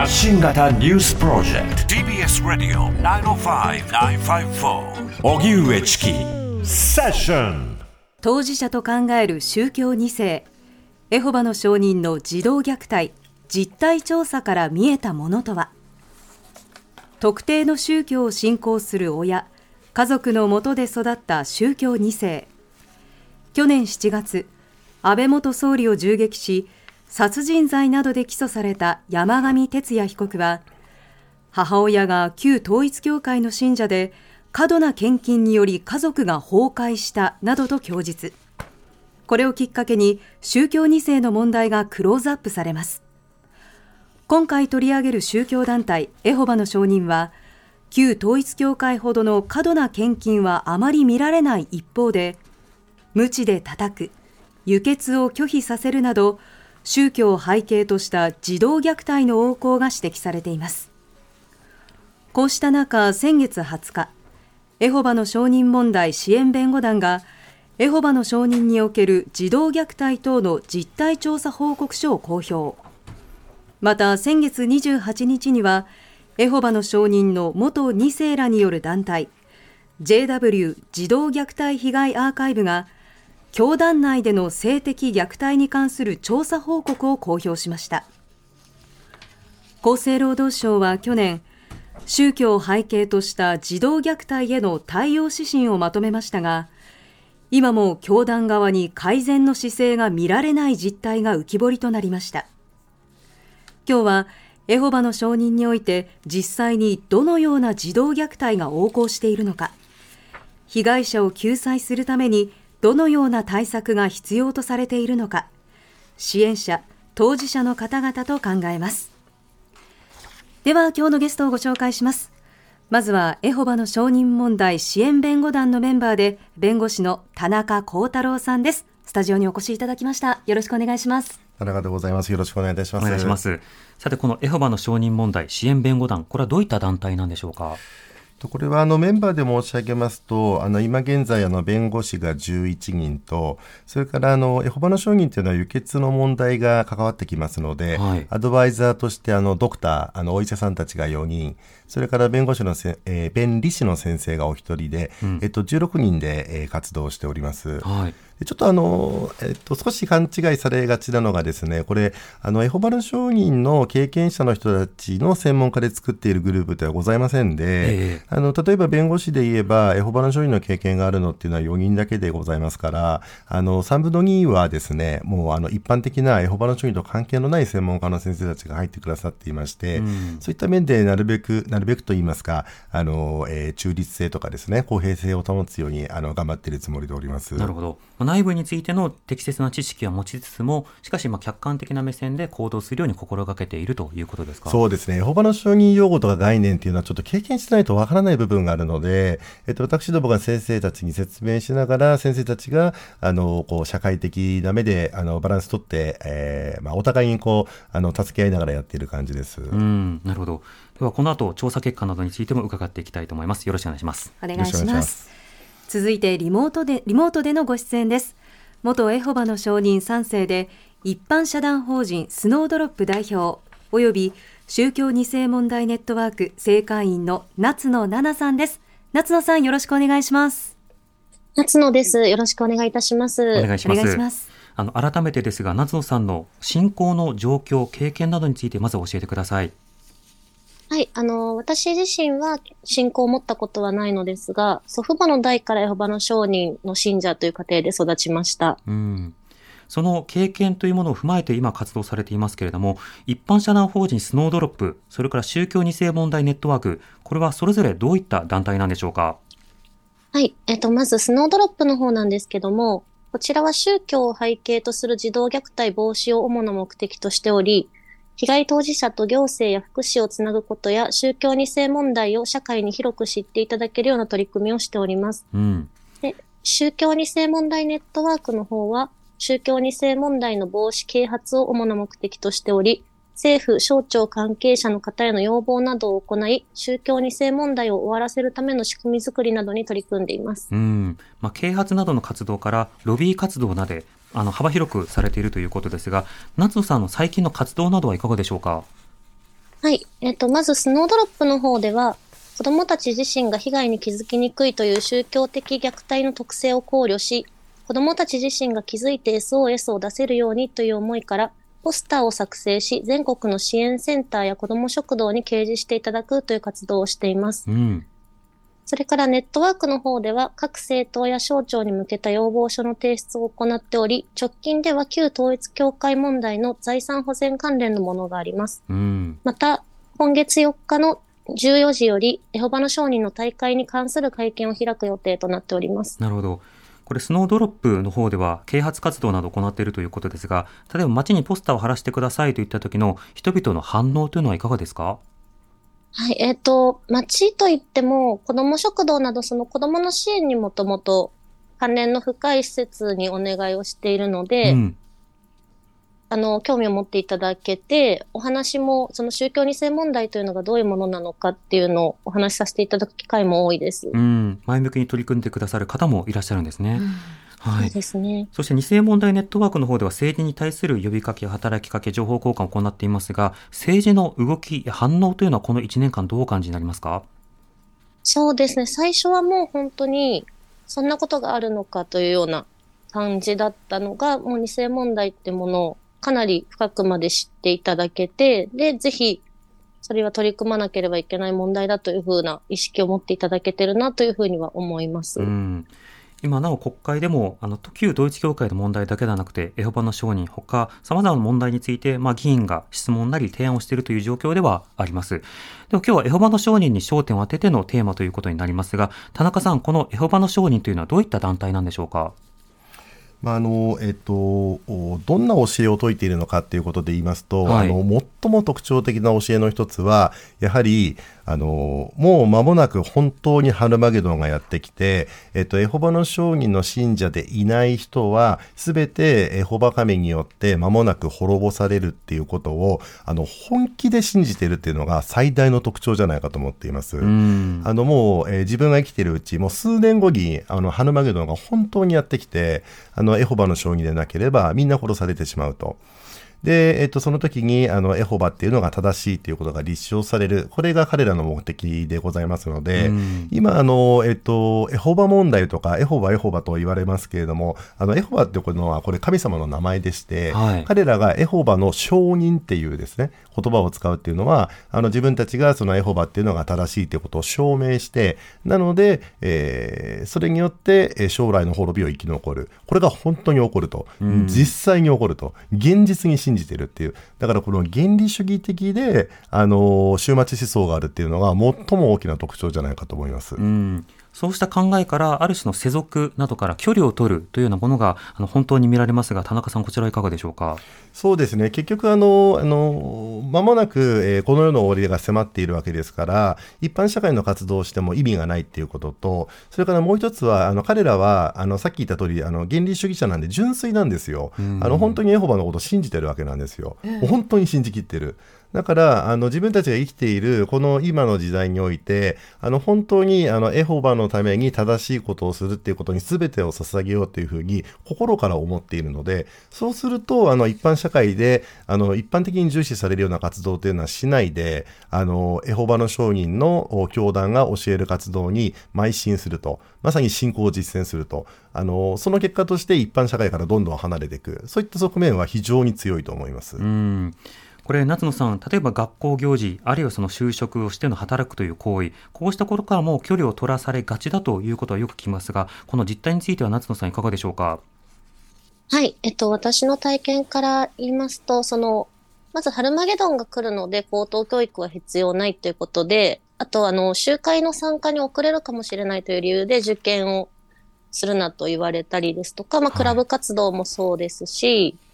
発信型ニュースプロジェクト。TBS ラディオ905-954おぎゅうえちきセッション当事者と考える宗教2世。エホバの証人の児童虐待。実態調査から見えたものとは。特定の宗教を信仰する親。家族のもとで育った宗教2世。去年7月安倍元総理を銃撃し殺人罪などで起訴された山上徹也被告は母親が旧統一教会の信者で過度な献金により家族が崩壊したなどと供述。これをきっかけに宗教2世の問題がクローズアップされます。今回取り上げる宗教団体エホバの証人は旧統一教会ほどの過度な献金はあまり見られない一方で無知で叩く輸血を拒否させるなど宗教を背景とした児童虐待の横行が指摘されています。こうした中先月20日エホバの証人問題支援弁護団がエホバの証人における児童虐待等の実態調査報告書を公表。また先月28日にはエホバの証人の元2世らによる団体 JW 児童虐待被害アーカイブが教団内での性的虐待に関する調査報告を公表しました。厚生労働省は去年宗教を背景とした児童虐待への対応指針をまとめましたが今も教団側に改善の姿勢が見られない実態が浮き彫りとなりました。今日はエホバの証人において実際にどのような児童虐待が横行しているのか。被害者を救済するためにどのような対策が必要とされているのか支援者当事者の方々と考えます。では今日のゲストをご紹介します。まずはエホバの証人問題支援弁護団のメンバーで弁護士の田中幸太郎さんです。スタジオにお越しいただきました。よろしくお願いします。田中でございます。よろしくお願いいたします。お願いします。さてこのエホバの証人問題支援弁護団これはどういった団体なんでしょうか？これはあのメンバーで申し上げますと、あの今現在あの弁護士が11人と、それからあのエホバの証人というのは輸血の問題が関わってきますので、はい、アドバイザーとしてあのドクター、あのお医者さんたちが4人、それから弁護士のせ、えー、弁理士の先生がお一人で、うん、えっと16人で、えー、活動しております。はいちょっとあの、えっと、少し勘違いされがちなのがですね、これ、あの、エホバの証人の経験者の人たちの専門家で作っているグループではございませんで、えー、あの、例えば弁護士で言えば、エホバの証人の経験があるのっていうのは4人だけでございますから、あの、3分の2はですね、もうあの、一般的なエホバの証人と関係のない専門家の先生たちが入ってくださっていまして、うん、そういった面でなるべく、なるべくと言いますか、あの、えー、中立性とかですね、公平性を保つように、あの、頑張っているつもりでおります。なるほど。内部についての適切な知識は持ちつつも、しかしまあ客観的な目線で行動するように心がけているということですか？そうですね。エホバの承認用語とか概念っていうのはちょっと経験してないとわからない部分があるので、えっと、私どもが先生たちに説明しながら、先生たちが、あの、こう、社会的な目で、あの、バランス取って、えー、まあ、お互いにこう、あの、助け合いながらやっている感じです。うん、なるほど。では、この後、調査結果などについても伺っていきたいと思います。よろしくお願いします。お願いします。続いてリモートで、リモートでのご出演です。元エホバの証人3世で、一般社団法人スノードロップ代表、および宗教2世問題ネットワーク正会員の夏野奈々さんです。夏野さんよろしくお願いします。夏野です。よろしくお願いいたします。お願いします。ますあの改めてですが、夏野さんの信仰の状況、経験などについてまず教えてください。はい。あの、私自身は信仰を持ったことはないのですが、祖父母の代からエホバの商人の信者という家庭で育ちました。うん。その経験というものを踏まえて今活動されていますけれども、一般社団法人スノードロップ、それから宗教2世問題ネットワーク、これはそれぞれどういった団体なんでしょうか？はい。えっ、と、まずスノードロップの方なんですけども、こちらは宗教を背景とする児童虐待防止を主な目的としており、被害当事者と行政や福祉をつなぐことや宗教2世問題を社会に広く知っていただけるような取り組みをしております。うん、で宗教2世問題ネットワークの方は、宗教2世問題の防止啓発を主な目的としており、政府、省庁関係者の方への要望などを行い、宗教2世問題を終わらせるための仕組み作りなどに取り組んでいます。うん。まあ、啓発などの活動から、ロビー活動などで、あの幅広くされているということですが、夏野さんの最近の活動などはいかがでしょうか？はい。えっ、と、まず、スノードロップの方では、子供たち自身が被害に気づきにくいという宗教的虐待の特性を考慮し、子供たち自身が気づいて SOS を出せるようにという思いから、ポスターを作成し、全国の支援センターや子ども食堂に掲示していただくという活動をしています。うん、それからネットワークの方では、各政党や省庁に向けた要望書の提出を行っており、直近では旧統一協会問題の財産保全関連のものがあります。うん、また、今月4日の14時より、エホバの商人の大会に関する会見を開く予定となっております。なるほど。これ、スノードロップの方では、啓発活動などを行っているということですが、例えば街にポスターを貼らせてくださいといった時の人々の反応というのはいかがですか？はい、えっ、ー、と、町といっても、子ども食堂など、その子どもの支援にもともと関連の深い施設にお願いをしているので、うん、あの、興味を持っていただけて、お話も、その宗教二世問題というのがどういうものなのかっていうのをお話しさせていただく機会も多いです。うん、前向きに取り組んでくださる方もいらっしゃるんですね。うんはい、そうですね。そして二世問題ネットワークの方では政治に対する呼びかけ、働きかけ、情報交換を行っていますが、政治の動き、反応というのはこの1年間どうお感じになりますか？そうですね。最初はもう本当に、そんなことがあるのかというような感じだったのが、もう二世問題ってものをかなり深くまで知っていただけて、で、ぜひ、それは取り組まなければいけない問題だというふうな意識を持っていただけてるなというふうには思います。うん今なお国会でも、あの、旧統一教会の問題だけではなくて、エホバの証人、他、様々な問題について、まあ、議員が質問なり提案をしているという状況ではあります。でも今日はエホバの証人に焦点を当ててのテーマということになりますが、田中さん、このエホバの証人というのはどういった団体なんでしょうか？まああのえっと、どんな教えを説いているのかということで言いますと、はい、あの最も特徴的な教えの一つはやはりあのもう間もなく本当にハルマゲドンがやってきて、えっと、エホバの証人の信者でいない人はすべてエホバ神によって間もなく滅ぼされるっていうことをあの本気で信じているっていうのが最大の特徴じゃないかと思っています。あのもう、えー、自分が生きているうちもう数年後にあのハルマゲドンが本当にやってきてあののエホバの将棋でなければみんな殺されてしまうと。で、えっと、その時に、あの、エホバっていうのが正しいということが立証される。これが彼らの目的でございますので、うん、今、あの、えっと、エホバ問題とか、エホバ、エホバと言われますけれども、あの、エホバっていうのは、これ神様の名前でして、はい、彼らがエホバの証人っていうですね、言葉を使うっていうのは、あの、自分たちがそのエホバっていうのが正しいということを証明して、なので、えー、それによって、将来の滅びを生き残る。これが本当に起こると。うん、実際に起こると。現実に信じてるっていう。だからこの原理主義的で、あの、終末思想があるっていうのが最も大きな特徴じゃないかと思います。うんそうした考えから、ある種の世俗などから距離を取るというようなものが、あの本当に見られますが、田中さん、こちらはいかがでしょうか？そうですね、結局、あの、あの、間もなく、えー、この世の終わりが迫っているわけですから、一般社会の活動をしても意味がないっていうことと、それからもう一つは、あの、彼らは、あの、さっき言った通り、あの、原理主義者なんで純粋なんですよ。あの、本当にエホバのことを信じてるわけなんですよ。本当に信じきってる。だからあの自分たちが生きているこの今の時代においてあの本当にあのエホバのために正しいことをするっていうことに全てを捧げようというふうに心から思っているのでそうするとあの一般社会であの一般的に重視されるような活動というのはしないであのエホバの商人の教団が教える活動に邁進すると。まさに信仰を実践すると。あのその結果として一般社会からどんどん離れていく。そういった側面は非常に強いと思います。うん。これ、夏野さん、例えば学校行事、あるいはその就職をしての働くという行為、こうした頃からも距離を取らされがちだということはよく聞きますが、この実態については夏野さん、いかがでしょうか？はい、えっと、私の体験から言いますと、その、まず、ハルマゲドンが来るので、高等教育は必要ないということで、あと、あの、集会の参加に遅れるかもしれないという理由で受験をするなと言われたりですとか、まあ、クラブ活動もそうですし、はい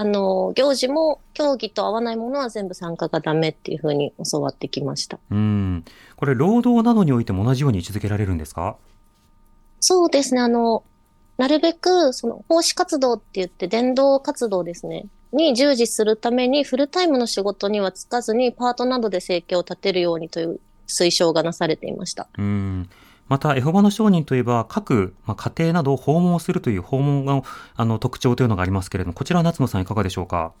あの、行事も競技と合わないものは全部参加がダメっていうふうに教わってきました。うん。これ、労働などにおいても同じように位置づけられるんですか？そうですね。あの、なるべく、その、奉仕活動って言って、伝道活動ですね。に従事するために、フルタイムの仕事には就かずに、パートなどで生計を立てるようにという推奨がなされていました。うん。また、エホバの商人といえば、各、まあ、家庭などを訪問するという訪問のあの特徴というのがありますけれども、こちらは夏野さんいかがでしょうか？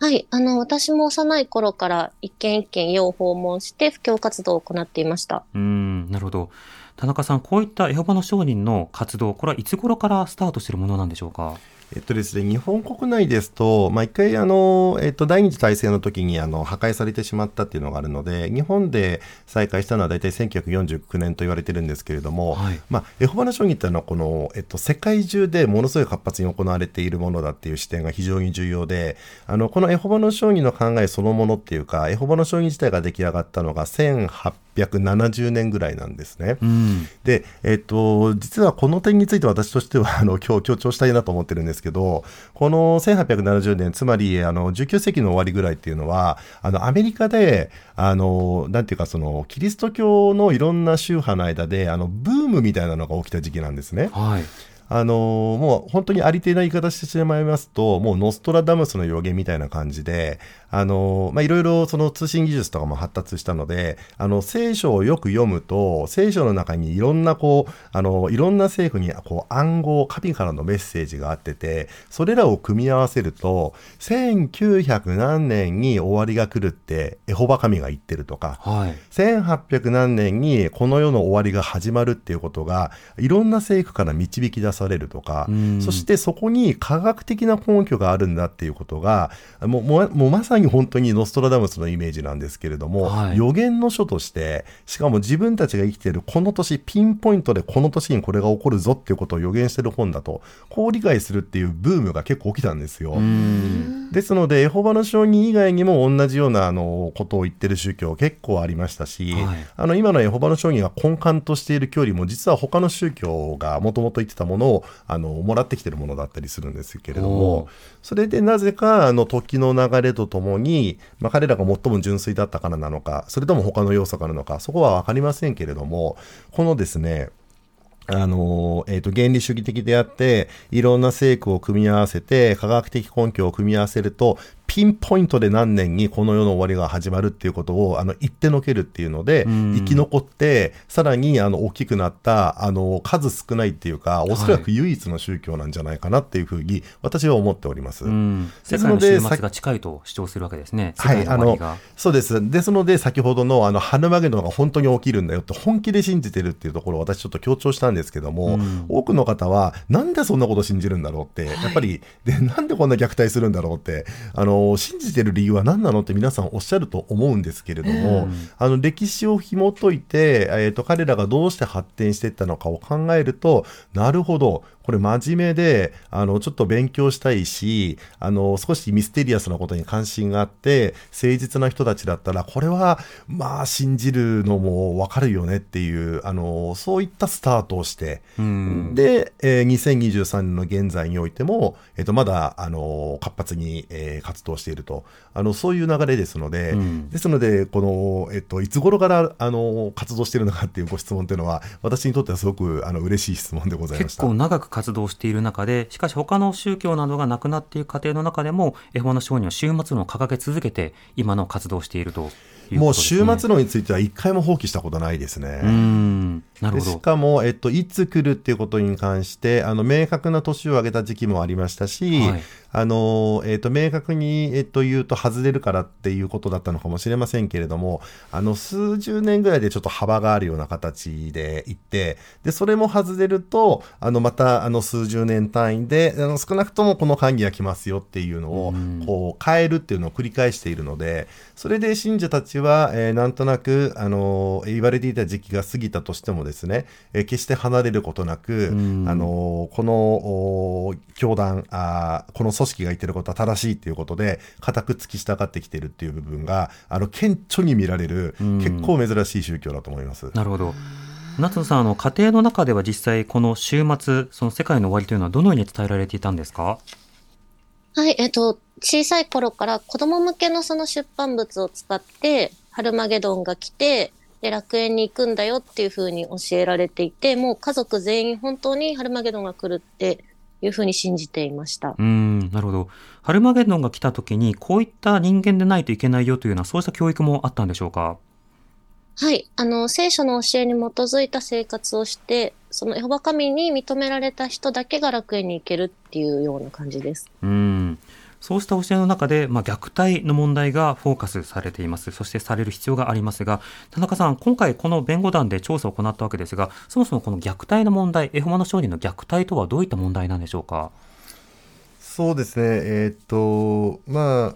はい。あの、私も幼い頃から一軒一軒家を訪問して布教活動を行っていました。うん、なるほど。田中さん、こういったエホバの商人の活動、これはいつ頃からスタートしているものなんでしょうか？えっとですね、日本国内ですと、まあ、一回あの、えっと、第二次大戦の時にあの破壊されてしまったっていうのがあるので、日本で再開したのは大体1949年と言われてるんですけれども、はい、まあ、エホバの将棋っていうのはこの、えっと、世界中でものすごい活発に行われているものだっていう視点が非常に重要で、あの、このエホバの将棋の考えそのものっていうか、エホバの将棋自体が出来上がったのが1800 870年ぐらいなんですね。うん、で、えっと、実はこの点について私としてはあの今日強調したいなと思ってるんですけど、この1870年、つまりあの19世紀の終わりぐらいっていうのは、あのアメリカで、あの、なんていうかその、キリスト教のいろんな宗派の間で、あの、ブームみたいなのが起きた時期なんですね。はいあのー、もう本当にありていな言い方してしまいますと、もうノストラダムスの予言みたいな感じで、あの、まあ、いろいろその通信技術とかも発達したので、あの、聖書をよく読むと、聖書の中にいろんなこう、あの、いろんな政府にこう暗号、神からのメッセージがあってて、それらを組み合わせると、1900何年に終わりが来るって、エホバ神が言ってるとか、はい、1800何年にこの世の終わりが始まるっていうことが、いろんな政府から導き出されるとか、そしてそこに科学的な根拠があるんだっていうことが、もう、もうまさにに本当にノストラダムスのイメージなんですけれども、はい、予言の書として、しかも自分たちが生きているこの年、ピンポイントでこの年にこれが起こるぞっていうことを予言してる本だと、こう理解するっていうブームが結構起きたんですよ。ですので、エホバの証人以外にも同じようなあのことを言ってる宗教結構ありましたし、はい、あの今のエホバの証人が根幹としている距離も実は他の宗教がもともと言ってたものをあのもらってきてるものだったりするんですけれども、それでなぜかあの時の流れとともに、まあ、彼らが最も純粋だったからなのか、それとも他の要素からなのか、そこはわかりませんけれども、このですね、あの、えっ、ー、と、原理主義的であって、いろんな聖句を組み合わせて、科学的根拠を組み合わせると、ピンポイントで何年にこの世の終わりが始まるっていうことをあの言ってのけるっていうので、生き残ってさらにあの大きくなったあの数少ないっていうかおそらく唯一の宗教なんじゃないかなっていうふうに私は思っております。ですのでが近いと主張するわけですね。はい、あのそうです。ですので先ほどのあのハヌマゲドンが本当に起きるんだよって本気で信じてるっていうところを私ちょっと強調したんですけども、多くの方はなんでそんなこと信じるんだろうって、やっぱりでなんでこんな虐待するんだろうってあの信じてる理由は何なのって皆さんおっしゃると思うんですけれども、あの歴史を紐解いて、えーと、彼らがどうして発展していったのかを考えるとなるほどこれ真面目で、あの、ちょっと勉強したいし、あの、少しミステリアスなことに関心があって、誠実な人たちだったら、これは、まあ、信じるのもわかるよねっていう、あの、そういったスタートをして、で、えー、2023年の現在においても、えっ、ー、と、まだ、あの、活発に、えー、活動していると、あの、そういう流れですので、うん、ですので、この、えっと、いつ頃から、あの、活動しているのかっていうご質問というのは、私にとってはすごく、あの、嬉しい質問でございました。結構長く活動している中で、しかし他の宗教などがなくなっていく過程の中でも、エホバの商人は終末論を掲げ続けて、今の活動をしていると。もう終末論については一回も放棄したことないですね。うんなるほどしかも、えっと、いつ来るっていうことに関して、あの、明確な年を上げた時期もありましたし、はい、あの、えっと、明確に、えっと、言うと外れるからっていうことだったのかもしれませんけれども、あの、数十年ぐらいでちょっと幅があるような形でいって、で、それも外れると、あの、また、あの、数十年単位で、あの、少なくともこの会議が来ますよっていうのを、こう、変えるっていうのを繰り返しているので、それで信者たちは、えー、なんとなく、あの、言われていた時期が過ぎたとしてもですね、えー、決して離れることなく、あの、この、教団、あこの組織が言ってることは正しいっていうことで、固く突き従ってきてるっていう部分が、あの、顕著に見られる、結構珍しい宗教だと思います。なるほど。夏野さん、あの、家庭の中では実際、この週末、その世界の終わりというのはどのように伝えられていたんですか？はい、えっと、小さい頃から子供向けのその出版物を使って、ハルマゲドンが来て、で、楽園に行くんだよっていうふうに教えられていて、もう家族全員本当にハルマゲドンが来るっていうふうに信じていました。うん、なるほど。ハルマゲドンが来た時に、こういった人間でないといけないよというような、そうした教育もあったんでしょうか？はい。あの、聖書の教えに基づいた生活をして、そのエホバ神に認められた人だけが楽園に行けるっていうような感じです。うん。そうした教えの中で、まあ、虐待の問題がフォーカスされています。そしてされる必要がありますが、田中さん、今回この弁護団で調査を行ったわけですが、そもそもこの虐待の問題、エホマの商人の虐待とはどういった問題なんでしょうか？そうですね、えー、っと、まあ、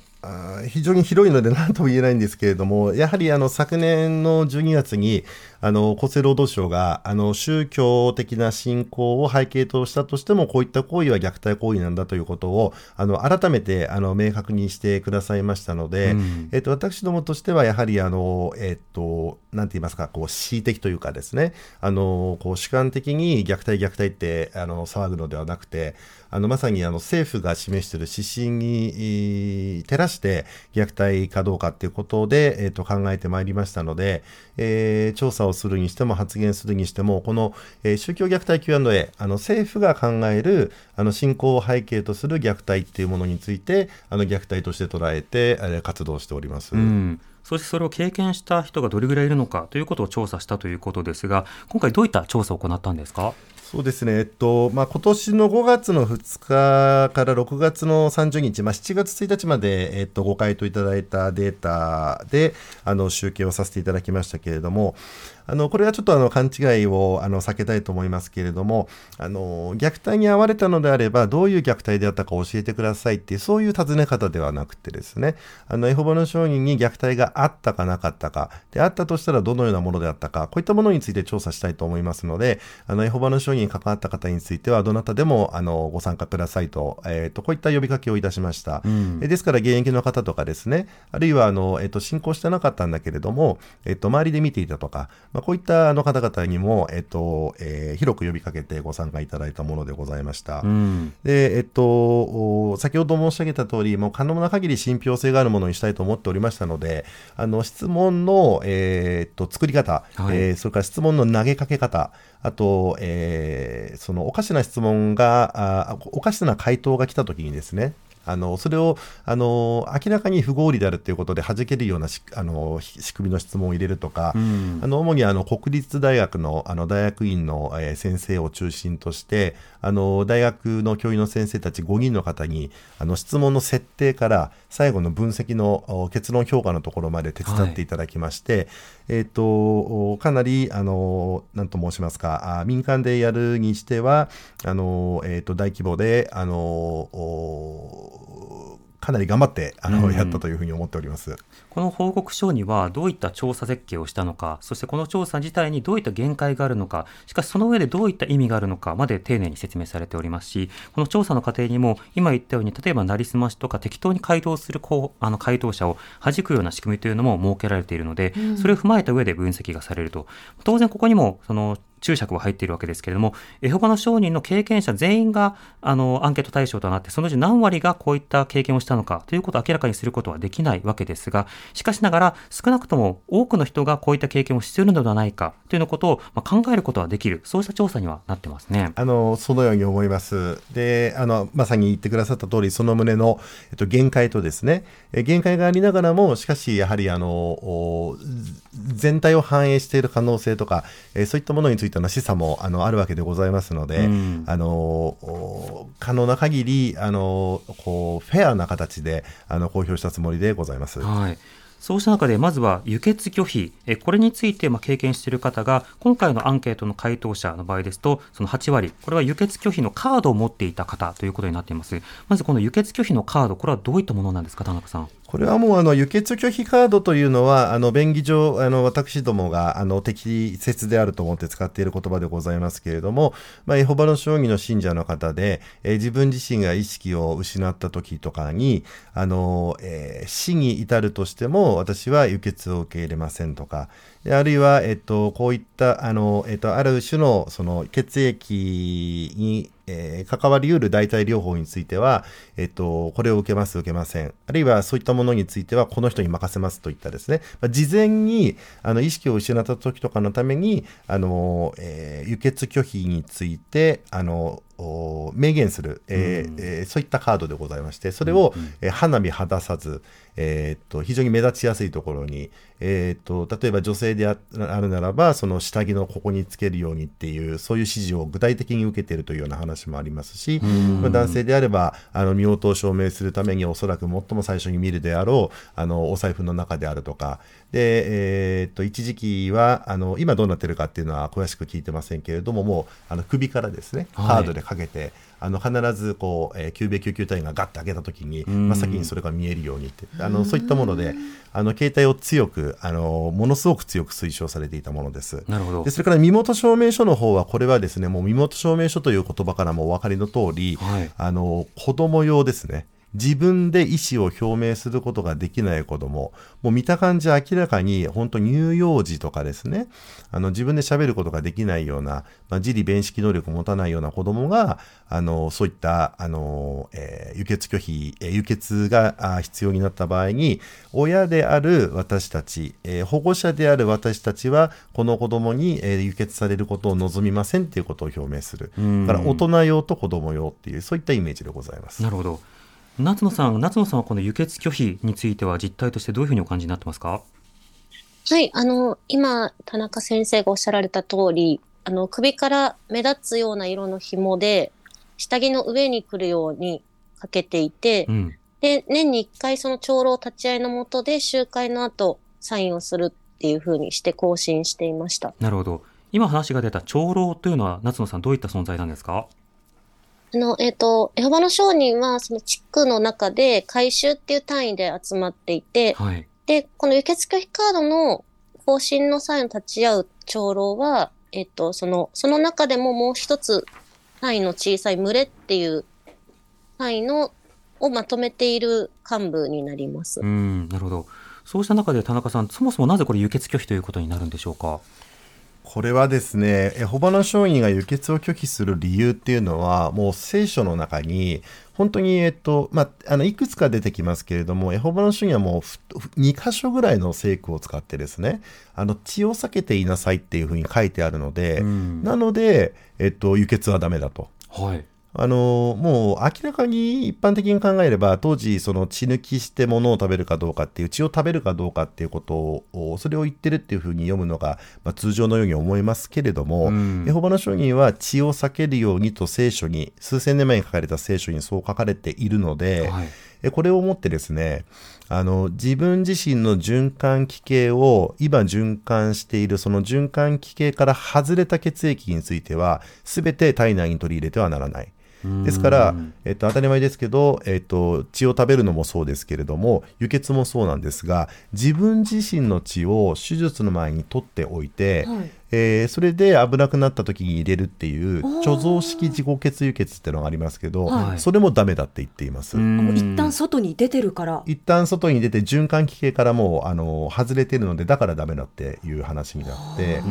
非常に広いので何とも言えないんですけれども、やはりあの昨年の12月にあの厚生労働省があの宗教的な信仰を背景としたとしても、こういった行為は虐待行為なんだということをあの改めてあの明確にしてくださいましたので、うん、えっと、私どもとしてはやはりあの、えっと、なんて言いますか、こう恣意的というかですね、あのこう主観的に虐待、虐待ってあの騒ぐのではなくて、あのまさにあの政府が示している指針に照らして虐待かどうかっていうことで、えー、と考えてまいりましたので、えー、調査をするにしても発言するにしても、この、えー、宗教虐待 Q&A、あの政府が考えるあの信仰を背景とする虐待っていうものについて、あの虐待として捉えて、えー、活動しております。うんそしてそれを経験した人がどれぐらいいるのかということを調査したということですが、今回どういった調査を行ったんですか？そうですね、えっとまあ今年の5月の2日から6月の30日、まあ、7月1日まで、えっと、ご回答いただいたデータであの集計をさせていただきましたけれども、あのこれはちょっとあの勘違いをあの避けたいと思いますけれどもあの虐待に遭われたのであればどういう虐待であったか教えてくださいっていうそういう尋ね方ではなくてですねあのエホバの証人に虐待があったかなかったかであったとしたらどのようなものであったかこういったものについて調査したいと思いますのであのエホバの証人に関わった方についてはどなたでもあのご参加くださいと,、えーと、こういった呼びかけをいたしました、うん、ですから現役の方とかですねあるいはあの、えーと、進行してなかったんだけれども、えーと周りで見ていたとか、まあ、こういったあの方々にも、えっとえー、広く呼びかけてご参加いただいたものでございました。うん、で、えっと、先ほど申し上げた通り、もう可能な限り信憑性があるものにしたいと思っておりましたので、あの質問の、えー、っと作り方、はい、えー、それから質問の投げかけ方、あと、えー、そのおかしな質問があ、おかしな回答が来たときにですね、あのそれをあの明らかに不合理であるということで弾けるようなあの仕組みの質問を入れるとか、うん、あの主にあの国立大学のあの大学院の、えー、先生を中心としてあの大学の教員の先生たち5人の方にあの質問の設定から最後の分析の結論評価のところまで手伝っていただきまして、はい、えーと、かなりあのなんと申しますかあ民間でやるにしてはあの、えーと、大規模であのかなり頑張ってあの、うん、やったというふうに思っております。この報告書にはどういった調査設計をしたのか、そしてこの調査自体にどういった限界があるのか、しかしその上でどういった意味があるのかまで丁寧に説明されておりますし、この調査の過程にも今言ったように、例えばなりすましとか適当に回答するあの回答者を弾くような仕組みというのも設けられているので、それを踏まえた上で分析がされると。当然ここにもその注釈は入っているわけですけれども、エホバの商人の経験者全員があのアンケート対象となって、そのうち何割がこういった経験をしたのかということを明らかにすることはできないわけですが、しかしながら少なくとも多くの人がこういった経験をしているのではないかというのことを、ま、考えることはできる、そうした調査にはなってますね。あのそのように思います。で、あのまさに言ってくださった通り、その旨の、えっと、限界とですね、限界がありながらも、しかしやはりあの全体を反映している可能性とか、えそういったものについての示唆もあのあるわけでございますので、うん、あの可能な限りあのこうフェアな形であの公表したつもりでございます。はいそうした中で、まずは輸血拒否、これについてま経験している方が、今回のアンケートの回答者の場合ですと、その8割、これは輸血拒否のカードを持っていた方ということになっています。まずこの輸血拒否のカード、これはどういったものなんですか、田中さん。これはもうあの輸血拒否カードというのは、あの便宜上、あの私どもがあの適切であると思って使っている言葉でございますけれども、まあ、エホバの将棋の信者の方で、えー、自分自身が意識を失った時とかに、あのえー、死に至るとしても、私は輸血を受け入れませんとか、あるいは、えっと、こういった、あの、えっと、ある種の、その、血液に、えー、関わりうる代替療法については、えっと、これを受けます、受けません。あるいは、そういったものについては、この人に任せますといったですね、まあ、事前に、あの、意識を失った時とかのために、あの、えー、輸血拒否について、あの、明言する、えーえー、そういったカードでございまして、それを、うんうん、えー、花見果たさず、えー、っと非常に目立ちやすいところに、えー、っと例えば女性であるならば、その下着のここにつけるようにっていう、そういう指示を具体的に受けているというような話もありますし、まあ、男性であれば、あの身元を証明するために、おそらく最も最初に見るであろう、あのお財布の中であるとか、で、えー、っと一時期はあの、今どうなってるかっていうのは詳しく聞いてませんけれども、もうあの首からですね、カードでかけて、はいあの必ずこう、えー、救命救急隊員がガッと開けた時に真っ先にそれが見えるようにってあのそういったものであの携帯を強くあのものすごく強く推奨されていたものです。なるほど。でそれから身元証明書の方はこれはですねもう身元証明書という言葉からもお分かりの通り、はい、あの子供用ですね自分で意思を表明することができない子供、もう見た感じ明らかに本当乳幼児とかですね、あの自分で喋ることができないような、まあ、自利弁識能力を持たないような子供が、あの、そういった、あの、えー、輸血拒否、えー、輸血が必要になった場合に、親である私たち、えー、保護者である私たちは、この子供に、えー、輸血されることを望みませんっていうことを表明する。だから大人用と子供用っていう、そういったイメージでございます。なるほど。夏野さん、夏野さんはこの輸血拒否については実態としてどういうふうにお感じになってますか？はい、あの、今、田中先生がおっしゃられた通り、あの、首から目立つような色の紐で、下着の上に来るようにかけていて、うん、で、年に一回その長老立ち会いのもとで集会の後、サインをするっていうふうにして更新していました。なるほど。今話が出た長老というのは、夏野さんどういった存在なんですか？あの、えっ、ー、と、エホバの商人は、その地区の中で回収っていう単位で集まっていて、はい、で、この輸血拒否カードの更新の際の立ち会う長老は、えっ、ー、と、その、その中でももう一つ単位の小さい群れっていう単位のをまとめている幹部になります。うん、なるほど。そうした中で田中さん、そもそもなぜこれ輸血拒否ということになるんでしょうか？これはですね、エホバの商人が輸血を拒否する理由っていうのは、もう聖書の中に、本当に、えっと、まあ、あの、いくつか出てきますけれども、エホバの主義はもう2箇所ぐらいの聖句を使ってですね、あの、血を避けていなさいっていうふうに書いてあるので、なので、えっと、輸血はダメだと。はい。あのもう明らかに一般的に考えれば当時その血抜きして物を食べるかどうかっていう血を食べるかどうかっていうことをそれを言ってるっていうふうに読むのが、まあ、通常のように思いますけれども、うん、エホバの証人は血を避けるようにと聖書に数千年前に書かれた聖書にそう書かれているので、はい、これをもってですねあの自分自身の循環器系を今循環しているその循環器系から外れた血液については全て体内に取り入れてはならない。ですから、えっと、当たり前ですけど、えっと、血を食べるのもそうですけれども、輸血もそうなんですが、自分自身の血を手術の前に取っておいて、はいえー、それで危なくなった時に入れるっていう貯蔵式自己血輸血っていうのがありますけど、はい、それもダメだって言っています。一旦外に出てるから。一旦外に出て循環器系からもうあの外れてるのでだからダメだっていう話になって。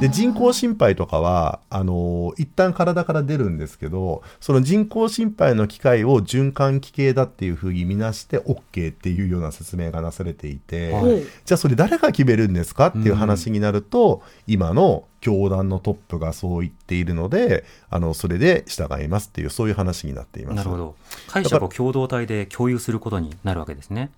で人工心肺とかはあの一旦体から出るんですけどその人工心肺の機械を循環器系だっていうふうに見なして OK っていうような説明がなされていて、はい、じゃあそれ誰が決めるんですかっていう話になると今の教団のトップがそう言っているので、あのそれで従いますっていう、そういう話になっていますなるほど、解釈を共同体で共有することになるわけですね。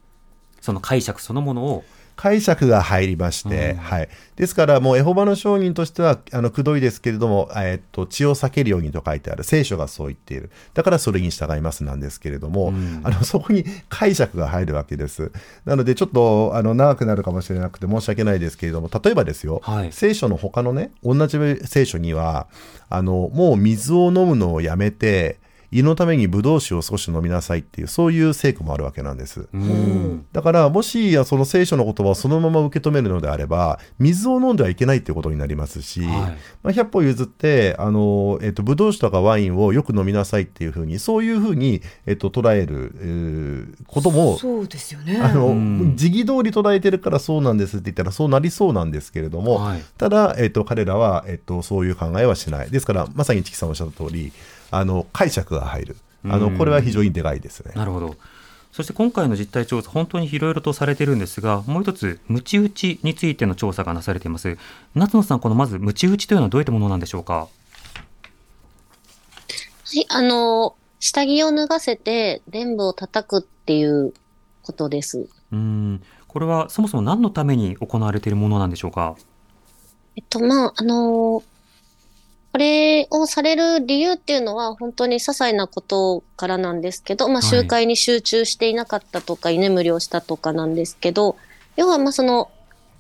その解釈そのものを解釈が入りまして、うん、はい。ですから、もうエホバの証人としては、あの、くどいですけれども、えー、っと、血を避けるようにと書いてある。聖書がそう言っている。だからそれに従いますなんですけれども、うん、あの、そこに解釈が入るわけです。なので、ちょっと、あの、長くなるかもしれなくて申し訳ないですけれども、例えばですよ、はい、聖書の他のね、同じ聖書には、あの、もう水を飲むのをやめて、胃のためにブドウ酒を少し飲みなさいっていうそういう聖句もあるわけなんです、だからもしその聖書の言葉をそのまま受け止めるのであれば水を飲んではいけないっていうことになりますし、はい、まあ、100歩譲ってあの、えっと、ブドウ酒とかワインをよく飲みなさいっていうふうにそういうふうに、えっと、捉える、えー、こともそうですよね。あの時期通り捉えてるからそうなんですって言ったらそうなりそうなんですけれども、はい、ただ、えっと、彼らは、えっと、そういう考えはしない。ですからまさにチキさんおっしゃった通りあの解釈が入るあのこれは非常にでかいですね。なるほどそして今回の実態調査、本当にいろいろとされているんですが、もう一つ、ムチ打ちについての調査がなされています。夏野さん、このまず、ムチ打ちというのはどういったものなんでしょうか？い、あの、下着を脱がせて、臀部を叩くっていうことです。うん。これはそもそも何のために行われているものなんでしょうか？えっと、まあ、あのこれをされる理由っていうのは本当に些細なことからなんですけど、まあ、集会に集中していなかったとか、居眠りをしたとかなんですけど、要はまあその、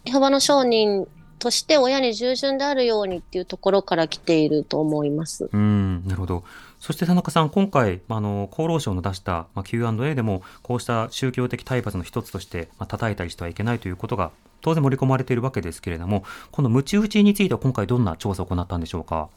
エホバの商人として親に従順であるようにっていうところから来ていると思います。うん、なるほど。そして田中さん、今回、あの厚労省の出した、まあ、Q&A でも、こうした宗教的体罰の一つとして、まあ、叩いたりしてはいけないということが、当然盛り込まれているわけですけれども、このムチ打ちについては今回どんな調査を行ったんでしょうか？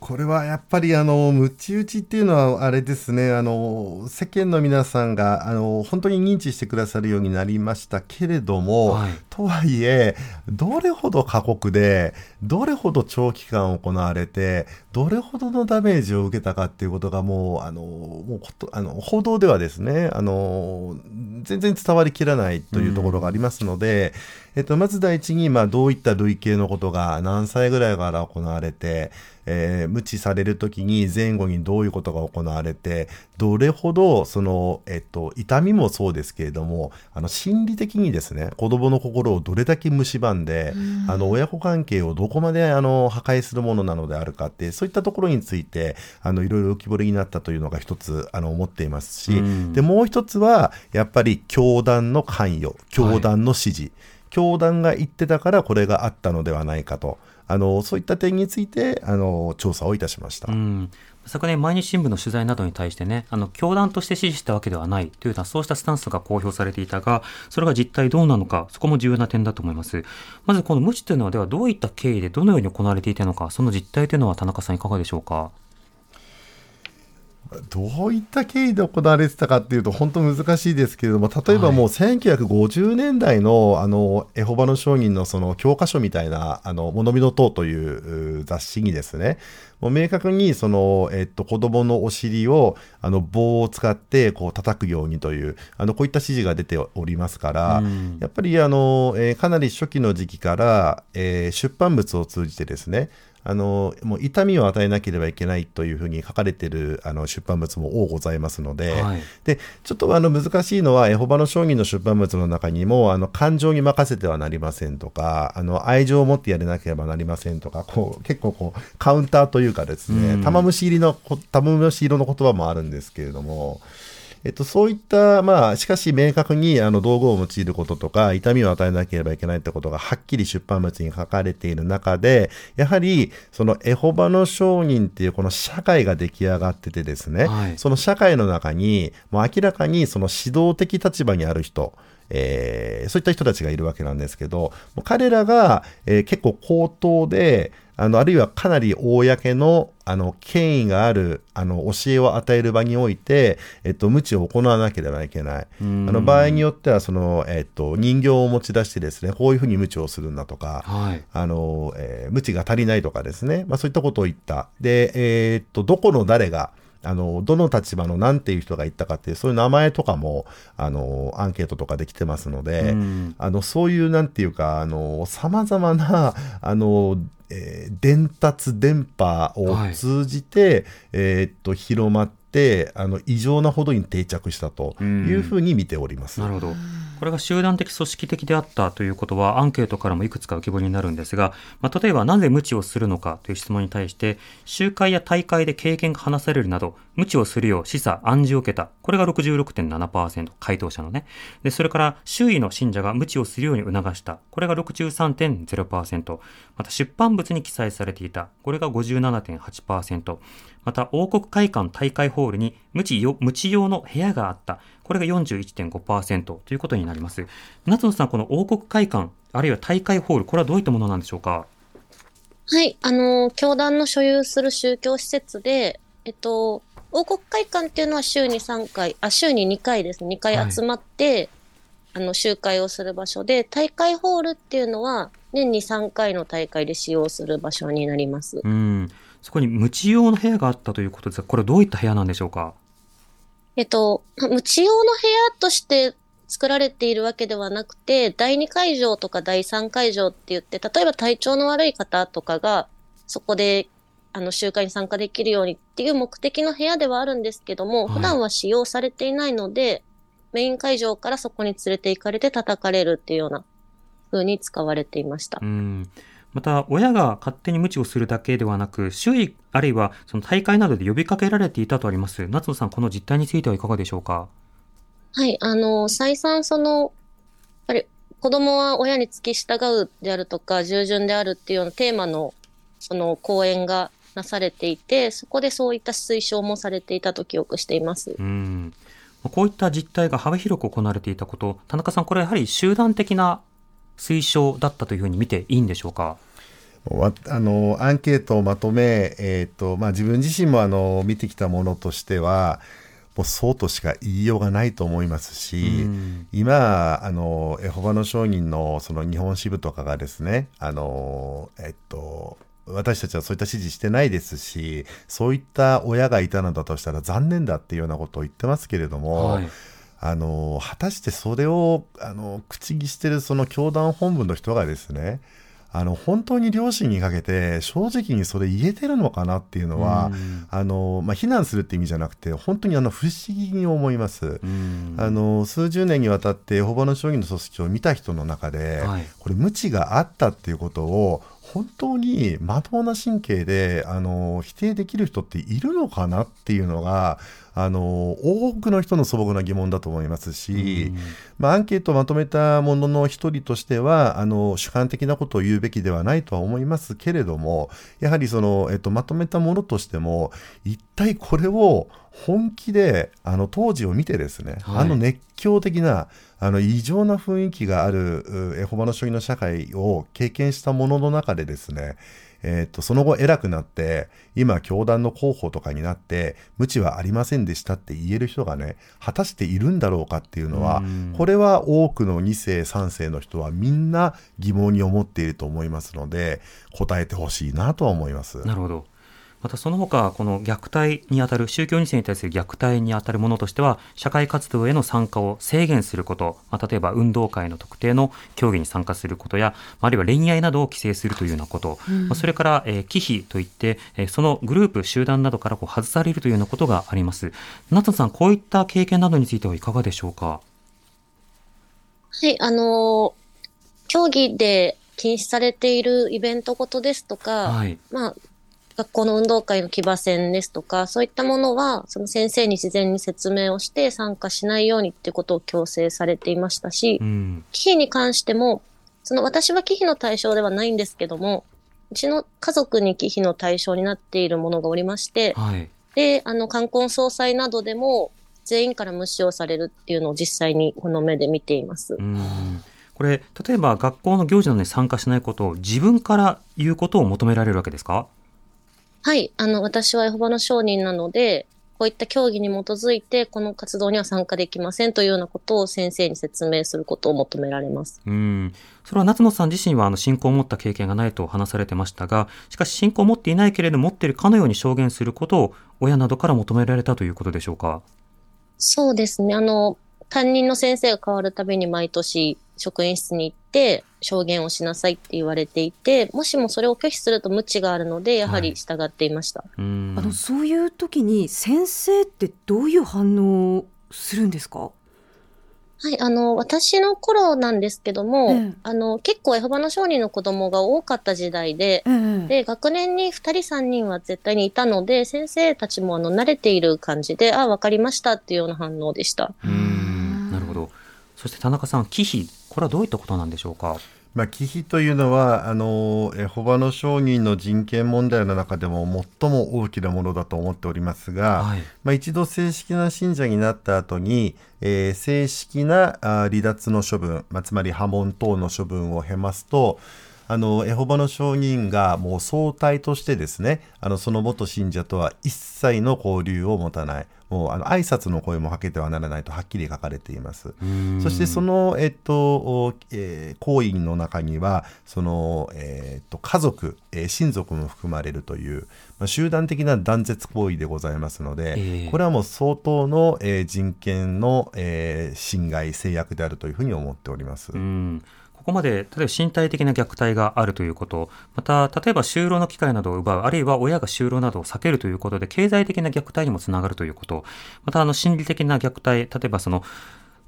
これはやっぱりあのムチ打ちっていうのはあれですね。あの世間の皆さんがあの本当に認知してくださるようになりましたけれども、はい、とはいえどれほど過酷でどれほど長期間行われてどれほどのダメージを受けたかっていうことがもうあのもうあの報道ではですねあの全然伝わりきらないというところがありますので、うん、えっと、まず第一に、まあ、どういった類型のことが何歳ぐらいから行われてえー、無知される時に前後にどういうことが行われて、どれほど、その、えっと、痛みもそうですけれども、あの、心理的にですね、子供の心をどれだけ蝕んで、ん。あの、親子関係をどこまで、あの、破壊するものなのであるかって、そういったところについて、あの、いろいろ浮き彫りになったというのが一つ、あの、思っていますし、で、もう一つは、やっぱり教団の関与、教団の指示、はい教団が言ってたからこれがあったのではないかと。あのそういった点についてあの調査をいたしました。うん昨年、毎日新聞の取材などに対してね、あの、教団として支持したわけではないというような、そうしたスタンスが公表されていたが、それが実態どうなのか、そこも重要な点だと思います。まず、この無知というのは、ではどういった経緯でどのように行われていたのか、その実態というのは田中さんいかがでしょうか？どういった経緯で行われてたかっていうと本当難しいですけれども例えばもう1950年代のあのエホバの証人のその教科書みたいなあの物見の塔という雑誌にですねもう明確にその、えっと、子供のお尻をあの棒を使ってこう叩くようにというあのこういった指示が出ておりますから、やっぱりあの、えー、かなり初期の時期から、えー、出版物を通じてですねあのもう痛みを与えなければいけないというふうに書かれているあの出版物も多ございますのではい、でちょっとあの難しいのはエホバの商人の出版物の中にもあの感情に任せてはなりませんとかあの愛情を持ってやれなければなりませんとかこう結構こうカウンターというかですね玉虫入りの玉虫色の言葉もあるんですけれども。えっと、そういった、まあ、しかし明確にあの道具を用いることとか、痛みを与えなければいけないってことがはっきり出版物に書かれている中で、やはり、そのエホバの商人っていうこの社会が出来上がっててですね、はい、その社会の中に、もう明らかにその指導的立場にある人、えー、そういった人たちがいるわけなんですけど、彼らが、えー、結構口頭で、あの、あるいはかなり公の、あの、権威がある、あの、教えを与える場において、えっと、無知を行わなければいけない。あの、場合によっては、その、えっと、人形を持ち出してですね、こういうふうに無知をするんだとか、はい、あの、えー、無知が足りないとかですね、まあそういったことを言った。で、えー、っと、どこの誰が、あの、どの立場の何ていう人が言ったかっていう、そういう名前とかも、あの、アンケートとかできてますので、あの、そういうなんていうか、あの、様々な、あの、えー、伝達電波を通じて、はい、えー、っと広まってあの異常なほどに定着したというふうに見ております。なるほどこれが集団的組織的であったということはアンケートからもいくつか浮き彫りになるんですが、まあ、例えばなぜ無知をするのかという質問に対して集会や大会で経験が話されるなど無知をするよう示唆暗示を受けた。これが66.7%回答者のね。でそれから周囲の信者が無知をするように促した。これが63.0%また出版物に記載されていた。これが57.8%また王国会館大会ホールに無知無知用の部屋があった。これが41.5%ということになります。夏野さん、この王国会館、あるいは大会ホール、これはどういったものなんでしょうか？はい、あの、教団の所有する宗教施設で、えっと、王国会館っていうのは週に3回、あ、週に2回ですね、2回集まって、はい、あの、集会をする場所で、大会ホールっていうのは、年に3回の大会で使用する場所になります。うん。そこに無知用の部屋があったということですが、これどういった部屋なんでしょうか？えっと、無知用の部屋として作られているわけではなくて、第2会場とか第3会場って言って、例えば体調の悪い方とかが、そこで、あの集会に参加できるようにっていう目的の部屋ではあるんですけども、普段は使用されていないので、メイン会場からそこに連れて行かれて叩かれるっていうような風に使われていました。うんまた、親が勝手に無知をするだけではなく、周囲、あるいはその大会などで呼びかけられていたとあります。夏野さん、この実態についてはいかがでしょうか？はい、あの、再三その、やっぱり子供は親に付き従うであるとか、従順であるっていうようなテーマの、その講演がなされていて、そこでそういった推奨もされていたと記憶しています。うんこういった実態が幅広く行われていたこと、田中さん、これはやはり集団的な推奨だったというふうに見ていいんでしょうか？あのアンケートをまとめ、えーとまあ、自分自身もあの見てきたものとしてはもうそうとしか言いようがないと思いますし、今あのエホバの証人のその日本支部とかがですねあの、えっと、私たちはそういった指示してないですしそういった親がいたのだとしたら残念だっていうようなことを言ってますけれども。はいあの果たしてそれをあの口にしてるその教団本部の人がですねあの本当に両親にかけて正直にそれ言えてるのかなっていうのは、あのまあ、非難するって意味じゃなくて本当にあの不思議に思います。あの数十年にわたってエホバの将棋の組織を見た人の中で、はい、これ無知があったっていうことを本当にまともな神経であの否定できる人っているのかなっていうのがあの多くの人の素朴な疑問だと思いますし、まあ、アンケートをまとめたものの一人としてはあの主観的なことを言うべきではないとは思いますけれどもやはりその、えっと、まとめたものとしても一体これを本気であの当時を見てですね、はい、あの熱狂的なあの異常な雰囲気があるエホバの将棋の社会を経験したものの中でですねえー、とその後偉くなって今教団の広報とかになって無知はありませんでしたって言える人がね果たしているんだろうかっていうのはこれは多くの2世3世の人はみんな疑問に思っていると思いますので答えてほしいなとは思います。なるほどまたその他、この虐待にあたる、宗教2世に対する虐待にあたるものとしては、社会活動への参加を制限すること、まあ、例えば運動会の特定の競技に参加することや、あるいは恋愛などを規制するというようなこと、うん、まあ、それから、えー、忌避といって、えー、そのグループ、集団などからこう外されるというようなことがあります。夏野さん、こういった経験などについてはいかがでしょうか？はい、あのー、競技で禁止されているイベントごとですとか、はい、まあ、学校の運動会の騎馬戦ですとか、そういったものは、その先生に事前に説明をして参加しないようにっていうことを強制されていましたし、うん、忌避に関しても、その私は忌避の対象ではないんですけども、うちの家族に忌避の対象になっているものがおりまして、はい、で、あの、冠婚葬祭などでも、全員から無視をされるっていうのを実際にこの目で見ています。これ、例えば学校の行事などに参加しないことを自分から言うことを求められるわけですか？はい、あの、私はエホバの証人なので、こういった競技に基づいて、この活動には参加できませんというようなことを先生に説明することを求められます。うん。それは夏野さん自身は、あの、信仰を持った経験がないと話されてましたが、しかし信仰を持っていないけれど持っているかのように証言することを、親などから求められたということでしょうか？そうですね。あの、担任の先生が変わるたびに毎年職員室に行って証言をしなさいって言われていて、もしもそれを拒否すると無知があるので、やはり従っていました。はい、あのそういう時に先生ってどういう反応するんですか？はい、あの、私の頃なんですけども、うん、あの、結構エホバの商人の子供が多かった時代で、うん、で、学年に2人3人は絶対にいたので、先生たちもあの、慣れている感じで、あ、わかりましたっていうような反応でした。うん。そして田中さん、忌避、これはどういったことなんでしょうか？まあ、忌避というのはあのエホバの証人の人権問題の中でも最も大きなものだと思っておりますが、はい、まあ、一度正式な信者になった後に、えー、正式な離脱の処分、まあ、つまり破門等の処分を経ますとあのエホバの証人がもう総体としてですねあのその元信者とは一切の交流を持たないもうあの挨拶の声もかけてはならないとはっきり書かれています。そしてその、えっとえー、行為の中にはその、えー、っと家族、えー、親族も含まれるという、まあ、集団的な断絶行為でございますので、えー、これはもう相当の、えー、人権の、えー、侵害制約であるというふうに思っております。ここまで、例えば身体的な虐待があるということ、また、例えば就労の機会などを奪う、あるいは親が就労などを避けるということで、経済的な虐待にもつながるということ、また、あの、心理的な虐待、例えばその、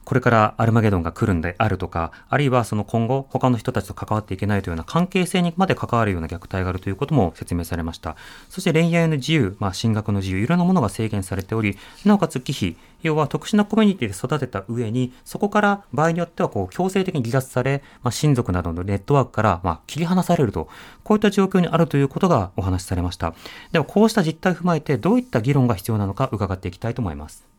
これからアルマゲドンが来るんであるとか、あるいはその今後他の人たちと関わっていけないというような関係性にまで関わるような虐待があるということも説明されました。そして恋愛の自由、まあ、進学の自由、いろんなものが制限されており、なおかつ忌避、要は特殊なコミュニティで育てた上に、そこから場合によってはこう強制的に離脱され、まあ、親族などのネットワークからまあ切り離されると、こういった状況にあるということがお話しされました。ではこうした実態を踏まえてどういった議論が必要なのか伺っていきたいと思います。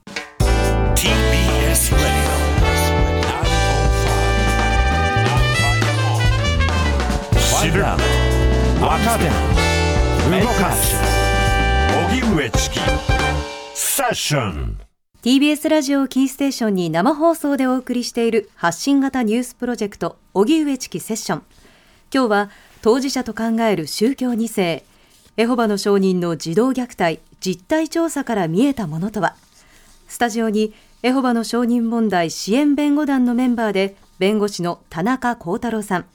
知る。若手。動かす。荻上チキ。セッション。TBS ラジオキーステーションに生放送でお送りしている発信型ニュースプロジェクト荻上チキセッション。今日は当事者と考える宗教2世エホバの証人の児童虐待実態調査から見えたものとは。スタジオにエホバの証人問題支援弁護団のメンバーで弁護士の田中幸太郎さん。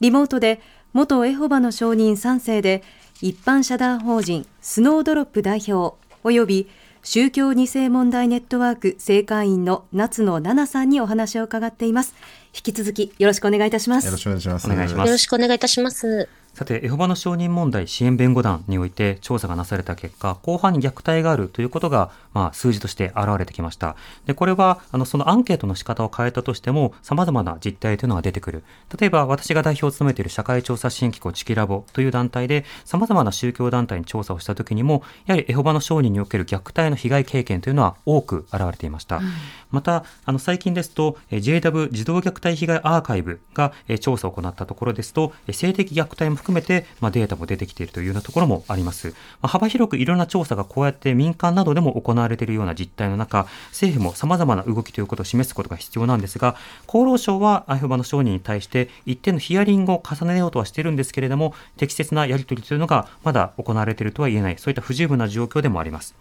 リモートで元エホバの証人3世で一般社団法人スノードロップ代表及び宗教2世問題ネットワーク正会員の夏野奈々さんにお話を伺っています。引き続きよろしくお願いいたします。よろしくお願いします。お願いします。よろしくお願いいたします。さて、エホバの証人問題支援弁護団において調査がなされた結果、後半に虐待があるということが、まあ、数字として現れてきました。で、これは、あの、そのアンケートの仕方を変えたとしても、様々な実態というのが出てくる。例えば、私が代表を務めている社会調査支援機構チキラボという団体で、様々な宗教団体に調査をしたときにも、やはりエホバの証人における虐待の被害経験というのは多く現れていました。うん、また、あの、最近ですと、JW 児童虐待被害アーカイブが調査を行ったところですと、性的虐待も含めて、データも出てきているというようなところもあります。幅広くいろんな調査がこうやって民間などでも行われているような実態の中、政府も様々な動きということを示すことが必要なんですが、厚労省はアイフバの承認に対して一定のヒアリングを重ねようとはしているんですけれども、適切なやり取りというのがまだ行われているとは言えない、そういった不十分な状況でもあります。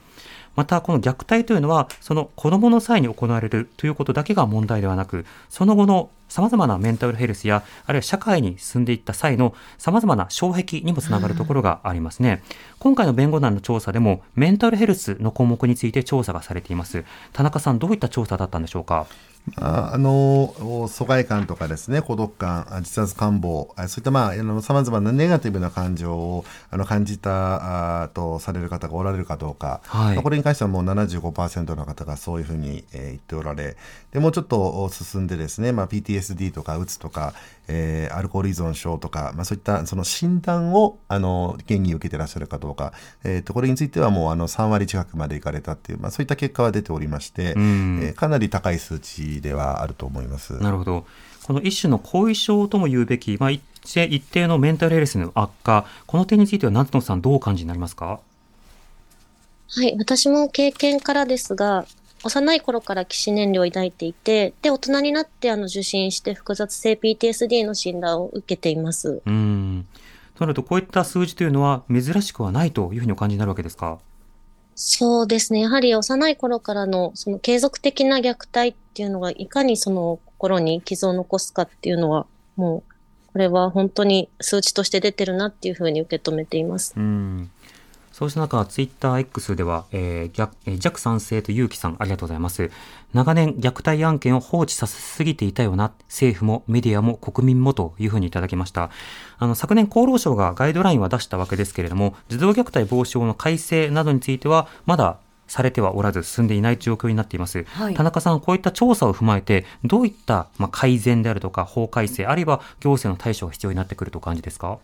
またこの虐待というのはその子どもの際に行われるということだけが問題ではなくその後のさまざまなメンタルヘルスやあるいは社会に進んでいった際のさまざまな障壁にもつながるところがありますね、今回の弁護団の調査でもメンタルヘルスの項目について調査がされています。田中さんどういった調査だったんでしょうか？あの疎外感とかですね孤独感自殺感望そういったまあさまざまなネガティブな感情をあの感じたあとされる方がおられるかどうか、はい、これに関してはもう75%の方がそういうふうに、えー、言っておられでもうちょっと進んでですね、まあ、PTSD とかうつとか、えー、アルコール依存症とか、まあ、そういったその診断をあの現に受けてらっしゃるかどうか、えー、とこれについてはもうあの3割近くまでいかれたっていう、まあ、そういった結果は出ておりまして、えー、かなり高い数値ではあると思います。なるほど。この一種の後遺症とも言うべき、まあ、一定のメンタルヘルスの悪化、この点については夏野さんどうお感じになりますか？はい、私も経験からですが、幼い頃から起死燃料を抱いていて、で、大人になってあの受診して複雑性 PTSD の診断を受けています。うん。となると、こういった数字というのは珍しくはないというふうにお感じになるわけですか？そうですね。やはり幼い頃からのその継続的な虐待っていうのがいかにその心に傷を残すかっていうのはもうこれは本当に数値として出てるなっていうふうに受け止めています。うんそうした中、ツイッター X では、えー、えー、弱賛成と勇気さん、ありがとうございます。長年、虐待案件を放置させすぎていたよな、政府もメディアも国民もというふうにいただきました。あの、昨年厚労省がガイドラインは出したわけですけれども、児童虐待防止法の改正などについては、まだされてはおらず進んでいない状況になっています、はい、田中さんこういった調査を踏まえてどういった、まあ、改善であるとか法改正あるいは行政の対処が必要になってくるとお感じですか？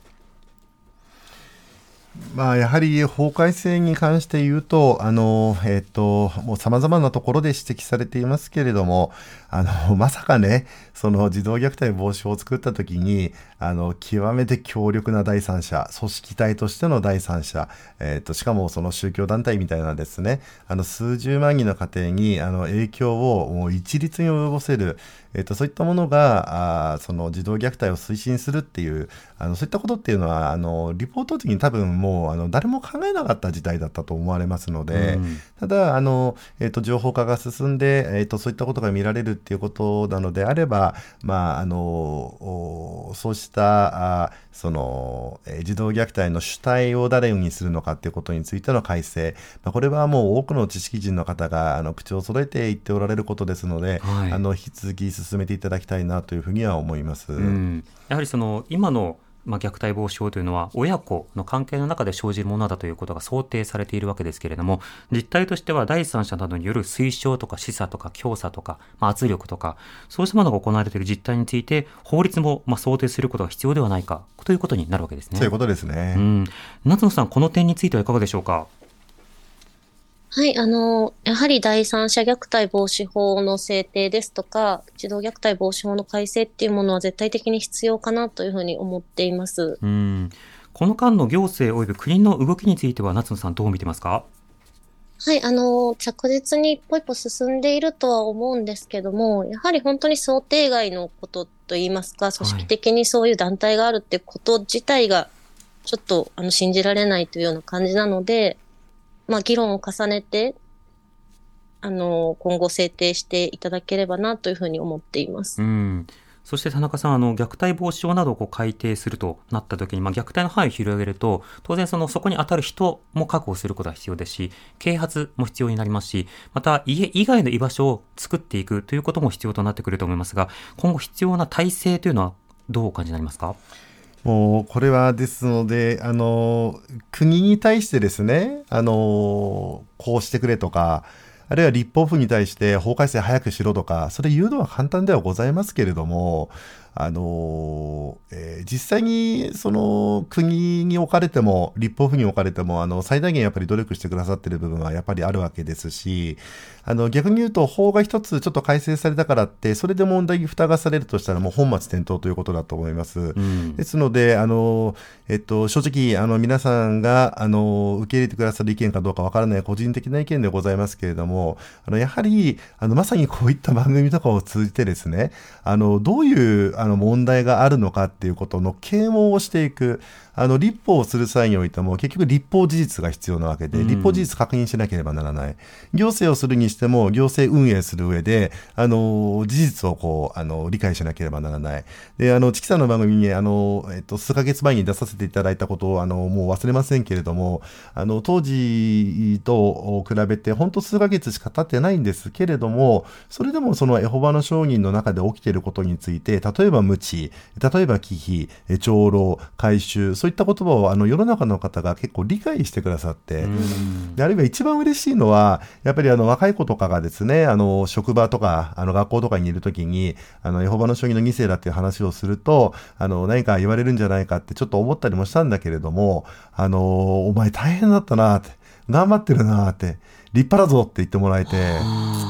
まあ、やはり法改正に関して言うと、あの、えっ、と、もう様々なところで指摘されていますけれども、あの、まさかね、その児童虐待防止法を作った時に、あの、極めて強力な第三者、組織体としての第三者、えっ、ー、と、しかもその宗教団体みたいなですね、あの、数十万人の家庭に、あの、影響をもう一律に及ぼせる、えっ、ー、と、そういったものが、あその児童虐待を推進するっていう、あの、そういったことっていうのは、あの、リポート的に多分もうあの誰も考えなかった時代だったと思われますので、うん、ただあの、えーと、情報化が進んで、えーと、そういったことが見られるっていうことなのであれば、まあ、あのそうしたあその、えー、児童虐待の主体を誰にするのかっていうことについての改正、まあ、これはもう多くの知識人の方があの口を揃えて言っておられることですので、はい、あの引き続き進めていただきたいなというふうには思います。うん、やはりその今のまあ、虐待防止法というのは親子の関係の中で生じるものだということが想定されているわけですけれども実態としては第三者などによる推奨とか示唆とか強さとか、まあ、圧力とかそうしたものが行われている実態について法律もまあ想定することが必要ではないかということになるわけですね。そういうことですね、うん、夏野さんこの点についてはいかがでしょうか？はい、あの、やはり第三者虐待防止法の制定ですとか、児童虐待防止法の改正っていうものは絶対的に必要かなというふうに思っています。うん。この間の行政及び国の動きについては、夏野さんどう見てますか？はい、あの、着実に一歩一歩進んでいるとは思うんですけども、やはり本当に想定外のことといいますか、組織的にそういう団体があるってこと自体が、ちょっと、あの、信じられないというような感じなので、まあ、議論を重ねて、あの、今後制定していただければなというふうに思っています。うんそして田中さん、あの虐待防止法などをこう改定するとなったときに、まあ、虐待の範囲を広げると、当然そのそこに当たる人も確保することが必要ですし、啓発も必要になりますし、また家以外の居場所を作っていくということも必要となってくると思いますが、今後必要な体制というのはどうお感じになりますか？もうこれはですので、あの国に対してですね、あのこうしてくれとか、あるいは立法府に対して法改正早くしろとか、それ言うのは簡単ではございますけれども、あの、えー、実際にその国に置かれても、立法府に置かれても、あの、最大限やっぱり努力してくださってる部分はやっぱりあるわけですし、あの、逆に言うと法が一つちょっと改正されたからって、それで問題に蓋がされるとしたらもう本末転倒ということだと思います。うん、ですので、あの、えっと、正直、あの、皆さんが、あの、受け入れてくださる意見かどうかわからない個人的な意見でございますけれども、あの、やはり、あの、まさにこういった番組とかを通じてですね、あの、どういう、あの問題があるのかっていうことの啓蒙をしていく。あの立法をする際においても結局立法事実が必要なわけで、立法事実確認しなければならない。行政をするにしても行政運営する上で、あの、事実をこう、あの、理解しなければならない。で、あの、チキさんの番組に、あの、えっと、数ヶ月前に出させていただいたことを、あの、もう忘れませんけれども、あの、当時と比べて、本当数ヶ月しか経ってないんですけれども、それでもそのエホバの商人の中で起きていることについて、例えば無知、例えば忌避、長老、回収、そういった言葉をあの世の中の方が結構理解してくださって、であるいは一番嬉しいのは、やっぱりあの若い子とかがですね、あの職場とかあの学校とかにいるときに、あのエホバの将棋の2世だっていう話をすると、あの何か言われるんじゃないかってちょっと思ったりもしたんだけれども、あのお前大変だったなって、頑張ってるなって、立派だぞって言ってもらえて、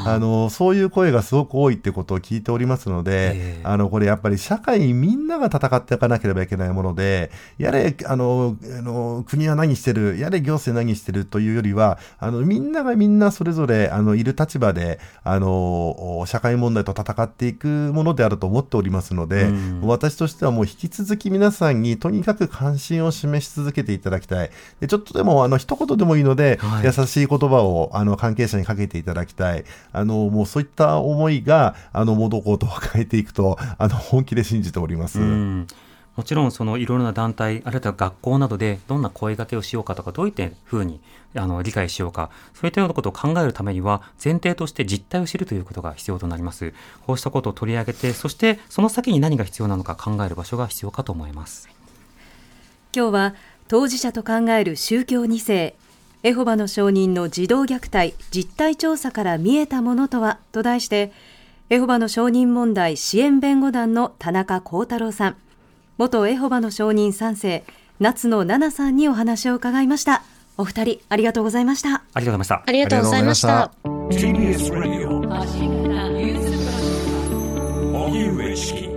あの、そういう声がすごく多いってことを聞いておりますので、あの、これやっぱり社会みんなが戦っていかなければいけないもので、やれ、あの、あの国は何してる、やれ行政何してるというよりは、あの、みんながみんなそれぞれ、あの、いる立場で、あの、社会問題と戦っていくものであると思っておりますので、私としてはもう引き続き皆さんにとにかく関心を示し続けていただきたい。でちょっとでも、あの、一言でもいいので、はい、優しい言葉を、あの、関係者にかけていただきたい。あの、もうそういった思いが、あの、物事を変えていくと、あの、本気で信じております。もちろんそのいろいろな団体あるいは学校などでどんな声掛けをしようかとかどういったふうにあの理解しようかそういったようなことを考えるためには前提として実態を知るということが必要となりますこうしたことを取り上げてそしてその先に何が必要なのか考える場所が必要かと思います今日は当事者と考える宗教2世エホバの証人の児童虐待実態調査から見えたものとはと題してエホバの証人問題支援弁護団の田中幸太郎さん元エホバの証人3世夏野奈々さんにお話を伺いました。お二人ありがとうございました。ありがとうございました。ありがとうございました。TBS ラジオ。荻上チキ